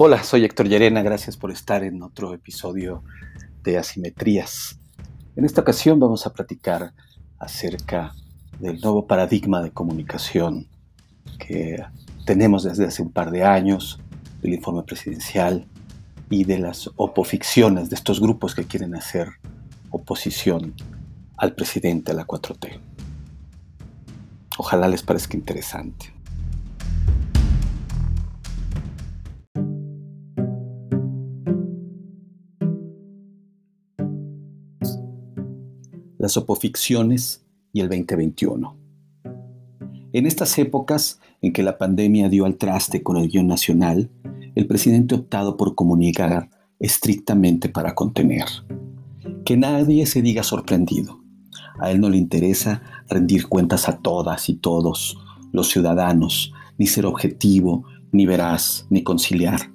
Hola, soy Héctor Llerena, gracias por estar en otro episodio de Asimetrías. En esta ocasión vamos a platicar acerca del nuevo paradigma de comunicación que tenemos desde hace un par de años, del informe presidencial y de las opoficciones de estos grupos que quieren hacer oposición al presidente, a la 4T. Ojalá les parezca interesante. Las opoficciones y el 2021. En estas épocas en que la pandemia dio al traste con el guion nacional, el presidente ha optado por comunicar estrictamente para contener. Que nadie se diga sorprendido. A él no le interesa rendir cuentas a todas y todos los ciudadanos, ni ser objetivo, ni veraz, ni conciliar.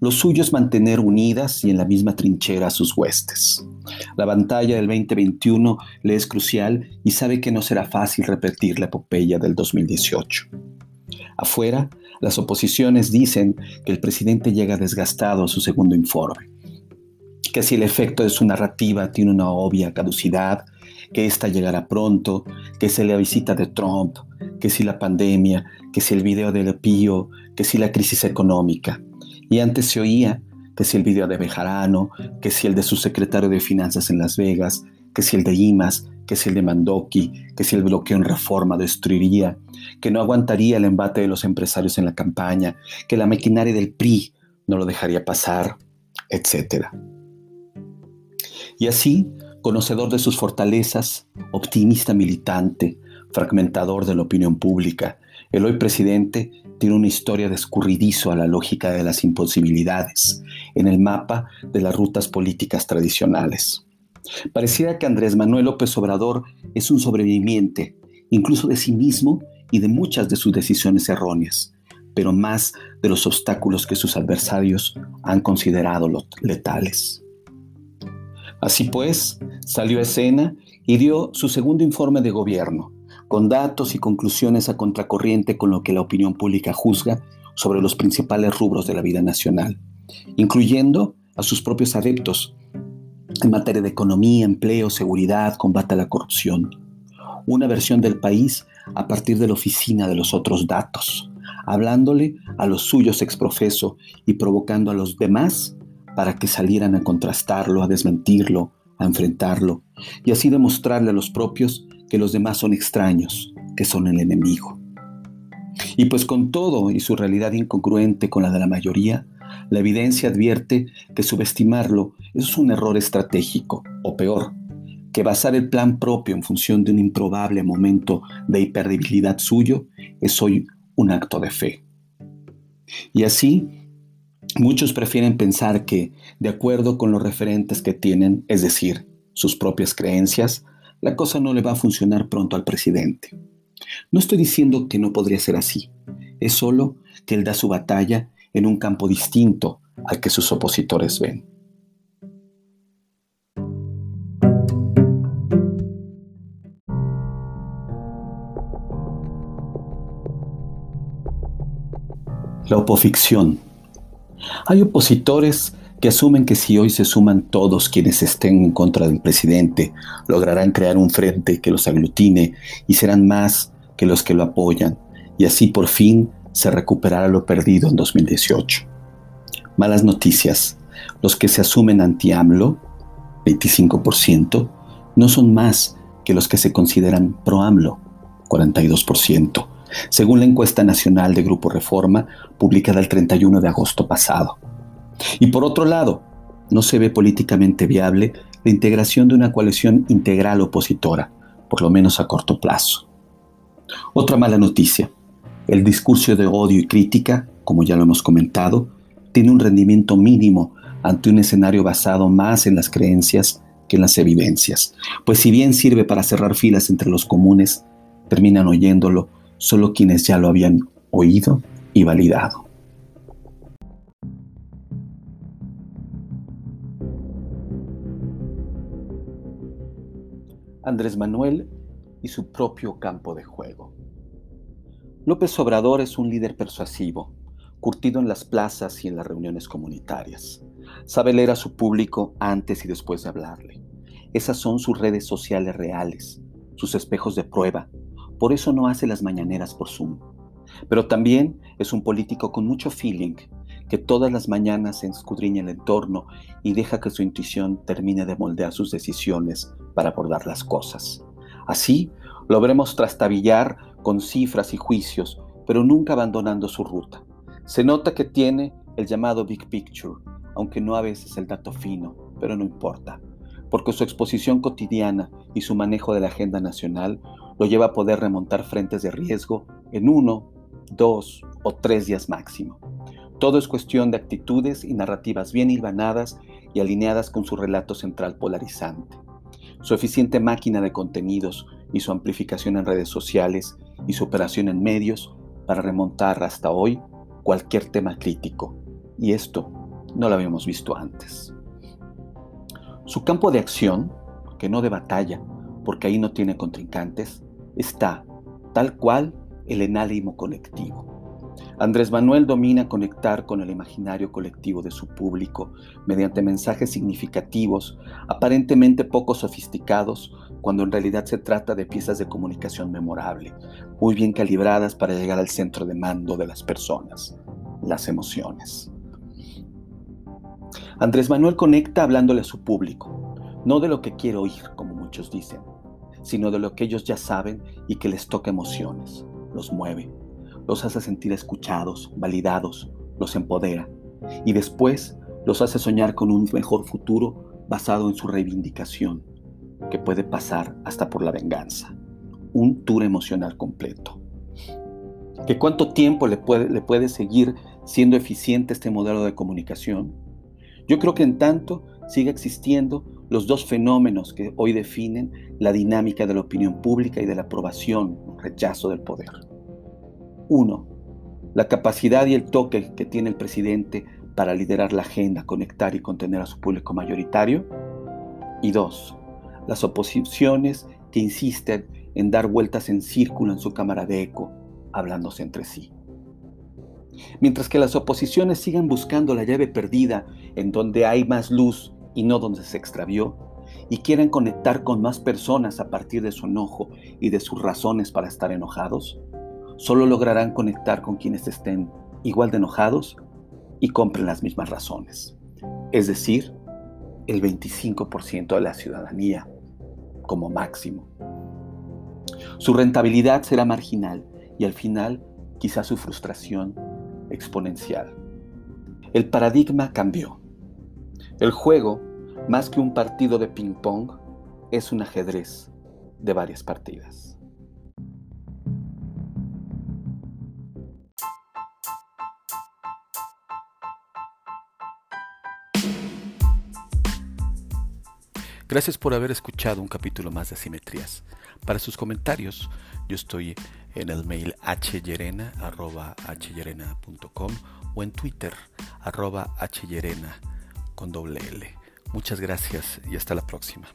Lo suyo es mantener unidas y en la misma trinchera a sus huestes. La pantalla del 2021 le es crucial y sabe que no será fácil repetir la epopeya del 2018. Afuera, las oposiciones dicen que el presidente llega desgastado a su segundo informe, que si el efecto de su narrativa tiene una obvia caducidad, que ésta llegará pronto, que si la visita de Trump, que si la pandemia, que si el video del Pío, que si la crisis económica. Y antes se oía que si el video de Bejarano, que si el de su secretario de Finanzas en Las Vegas, que si el de IMAS, que si el de Mandoki, que si el bloqueo en reforma destruiría, que no aguantaría el embate de los empresarios en la campaña, que la maquinaria del PRI no lo dejaría pasar, etc. Y así, conocedor de sus fortalezas, optimista militante, fragmentador de la opinión pública, el hoy presidente tiene una historia de escurridizo a la lógica de las imposibilidades en el mapa de las rutas políticas tradicionales. Pareciera que Andrés Manuel López Obrador es un sobreviviente, incluso de sí mismo y de muchas de sus decisiones erróneas, pero más de los obstáculos que sus adversarios han considerado letales. Así pues, salió a escena y dio su segundo informe de gobierno, con datos y conclusiones a contracorriente con lo que la opinión pública juzga sobre los principales rubros de la vida nacional, incluyendo a sus propios adeptos en materia de economía, empleo, seguridad, combate a la corrupción. Una versión del país a partir de la oficina de los otros datos, hablándole a los suyos exprofeso y provocando a los demás para que salieran a contrastarlo, a desmentirlo, a enfrentarlo, y así demostrarle a los propios que los demás son extraños, que son el enemigo. Y pues con todo y su realidad incongruente con la de la mayoría, la evidencia advierte que subestimarlo es un error estratégico, o peor, que basar el plan propio en función de un improbable momento de hiperdebilidad suyo es hoy un acto de fe. Y así, muchos prefieren pensar que, de acuerdo con los referentes que tienen, es decir, sus propias creencias, la cosa no le va a funcionar pronto al presidente. No estoy diciendo que no podría ser así, es solo que él da su batalla en un campo distinto al que sus opositores ven. La opoficción. Hay opositores que asumen que si hoy se suman todos quienes estén en contra del presidente, lograrán crear un frente que los aglutine y serán más que los que lo apoyan, y así por fin se recuperará lo perdido en 2018. Malas noticias. Los que se asumen anti-AMLO, 25%, no son más que los que se consideran pro-AMLO, 42%, según la encuesta nacional de Grupo Reforma publicada el 31 de agosto pasado. Y por otro lado, no se ve políticamente viable la integración de una coalición integral opositora, por lo menos a corto plazo. Otra mala noticia, el discurso de odio y crítica, como ya lo hemos comentado, tiene un rendimiento mínimo ante un escenario basado más en las creencias que en las evidencias, pues si bien sirve para cerrar filas entre los comunes, terminan oyéndolo solo quienes ya lo habían oído y validado. Andrés Manuel y su propio campo de juego. López Obrador es un líder persuasivo, curtido en las plazas y en las reuniones comunitarias. Sabe leer a su público antes y después de hablarle. Esas son sus redes sociales reales, sus espejos de prueba. Por eso no hace las mañaneras por Zoom. Pero también es un político con mucho feeling, que todas las mañanas se escudriña el entorno y deja que su intuición termine de moldear sus decisiones para abordar las cosas. Así, lo veremos trastabillar con cifras y juicios, pero nunca abandonando su ruta. Se nota que tiene el llamado Big Picture, aunque no a veces el dato fino, pero no importa, porque su exposición cotidiana y su manejo de la agenda nacional lo lleva a poder remontar frentes de riesgo en uno, dos o tres días máximo. Todo es cuestión de actitudes y narrativas bien hilvanadas y alineadas con su relato central polarizante. Su eficiente máquina de contenidos y su amplificación en redes sociales y su operación en medios para remontar hasta hoy cualquier tema crítico. Y esto no lo habíamos visto antes. Su campo de acción, que no de batalla, porque ahí no tiene contrincantes, está, tal cual, el enálimo colectivo. Andrés Manuel domina conectar con el imaginario colectivo de su público mediante mensajes significativos, aparentemente poco sofisticados, cuando en realidad se trata de piezas de comunicación memorable, muy bien calibradas para llegar al centro de mando de las personas, las emociones. Andrés Manuel conecta hablándole a su público, no de lo que quiere oír, como muchos dicen, sino de lo que ellos ya saben y que les toca emociones, los mueve, los hace sentir escuchados, validados, los empodera y después los hace soñar con un mejor futuro basado en su reivindicación, que puede pasar hasta por la venganza. Un tour emocional completo. ¿Que cuánto tiempo le puede, seguir siendo eficiente este modelo de comunicación? Yo creo que en tanto siga existiendo los dos fenómenos que hoy definen la dinámica de la opinión pública y de la aprobación o rechazo del poder. Uno, la capacidad y el toque que tiene el presidente para liderar la agenda, conectar y contener a su público mayoritario. Y dos, las oposiciones que insisten en dar vueltas en círculo en su cámara de eco, hablándose entre sí. Mientras que las oposiciones siguen buscando la llave perdida en donde hay más luz y no donde se extravió, y quieren conectar con más personas a partir de su enojo y de sus razones para estar enojados, solo lograrán conectar con quienes estén igual de enojados y compren las mismas razones. Es decir, el 25% de la ciudadanía como máximo. Su rentabilidad será marginal y al final quizá su frustración exponencial. El paradigma cambió. El juego, más que un partido de ping-pong, es un ajedrez de varias partidas. Gracias por haber escuchado un capítulo más de Asimetrías. Para sus comentarios, yo estoy en el mail hyerena.com o en Twitter arroba hyerena con doble L. Muchas gracias y hasta la próxima.